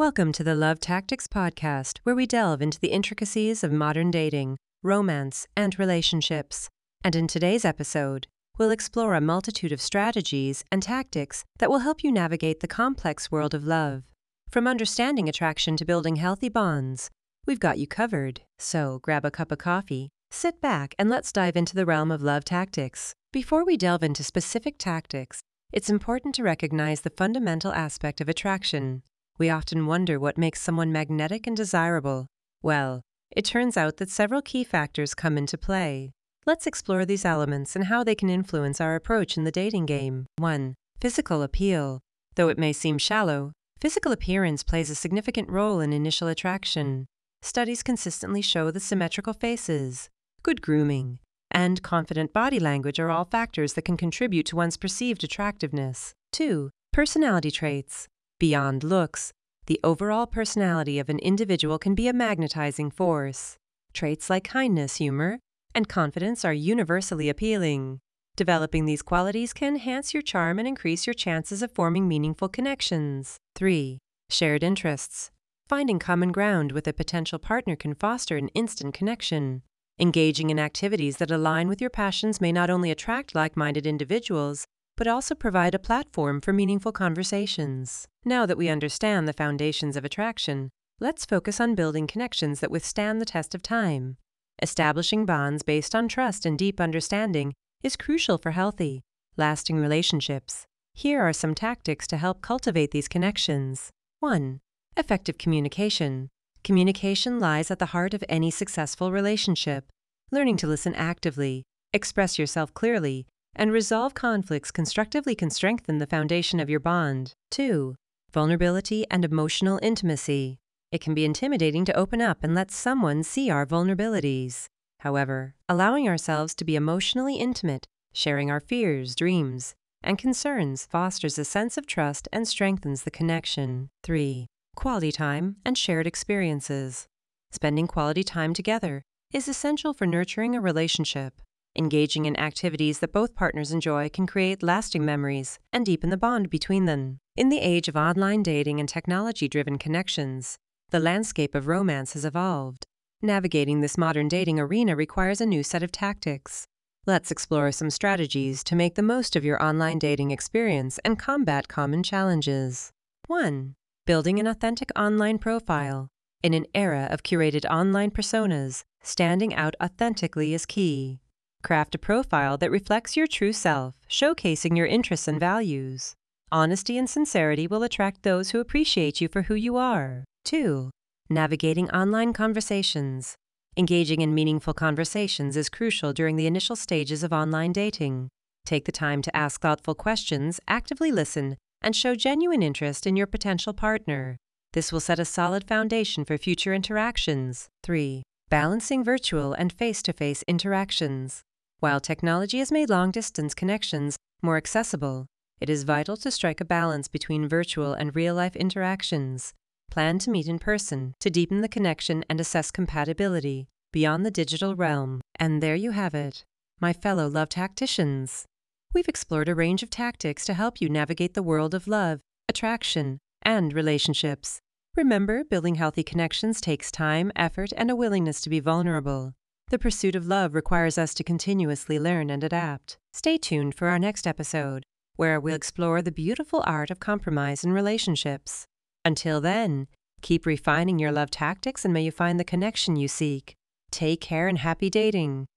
Welcome to the Love Tactics Podcast, where we delve into the intricacies of modern dating, romance, and relationships. And in today's episode, we'll explore a multitude of strategies and tactics that will help you navigate the complex world of love. From understanding attraction to building healthy bonds, we've got you covered. So grab a cup of coffee, sit back, and let's dive into the realm of love tactics. Before we delve into specific tactics, it's important to recognize the fundamental aspect of attraction we often wonder what makes someone magnetic and desirable. Well, it turns out that several key factors come into play. Let's explore these elements and how they can influence our approach in the dating game. 1. Physical appeal. Though it may seem shallow, physical appearance plays a significant role in initial attraction. Studies consistently show that symmetrical faces, good grooming, and confident body language are all factors that can contribute to one's perceived attractiveness. 2. Personality traits. Beyond looks, the overall personality of an individual can be a magnetizing force. Traits like kindness, humor, and confidence are universally appealing. Developing these qualities can enhance your charm and increase your chances of forming meaningful connections. 3. Shared interests. Finding common ground with a potential partner can foster an instant connection. Engaging in activities that align with your passions may not only attract like minded individuals, but also provide a platform for meaningful conversations. Now that we understand the foundations of attraction, let's focus on building connections that withstand the test of time. Establishing bonds based on trust and deep understanding is crucial for healthy, lasting relationships. Here are some tactics to help cultivate these connections. 1. Effective communication. Communication lies at the heart of any successful relationship. Learning to listen actively, express yourself clearly, and resolve conflicts constructively can strengthen the foundation of your bond. 2. Vulnerability and emotional intimacy. It can be intimidating to open up and let someone see our vulnerabilities. However, allowing ourselves to be emotionally intimate, sharing our fears, dreams, and concerns fosters a sense of trust and strengthens the connection. 3. Quality time and shared experiences. Spending quality time together is essential for nurturing a relationship. Engaging in activities that both partners enjoy can create lasting memories and deepen the bond between them. In the age of online dating and technology driven connections, the landscape of romance has evolved. Navigating this modern dating arena requires a new set of tactics. Let's explore some strategies to make the most of your online dating experience and combat common challenges. 1. Building an authentic online profile. In an era of curated online personas, standing out authentically is key. Craft a profile that reflects your true self, showcasing your interests and values. Honesty and sincerity will attract those who appreciate you for who you are. 2. Navigating online conversations. Engaging in meaningful conversations is crucial during the initial stages of online dating. Take the time to ask thoughtful questions, actively listen, and show genuine interest in your potential partner. This will set a solid foundation for future interactions. 3. Balancing virtual and face to face interactions. While technology has made long distance connections more accessible, it is vital to strike a balance between virtual and real life interactions. Plan to meet in person to deepen the connection and assess compatibility beyond the digital realm. And there you have it, my fellow love tacticians. We've explored a range of tactics to help you navigate the world of love, attraction, and relationships. Remember, building healthy connections takes time, effort, and a willingness to be vulnerable. The pursuit of love requires us to continuously learn and adapt. Stay tuned for our next episode, where we'll explore the beautiful art of compromise in relationships. Until then, keep refining your love tactics and may you find the connection you seek. Take care and happy dating.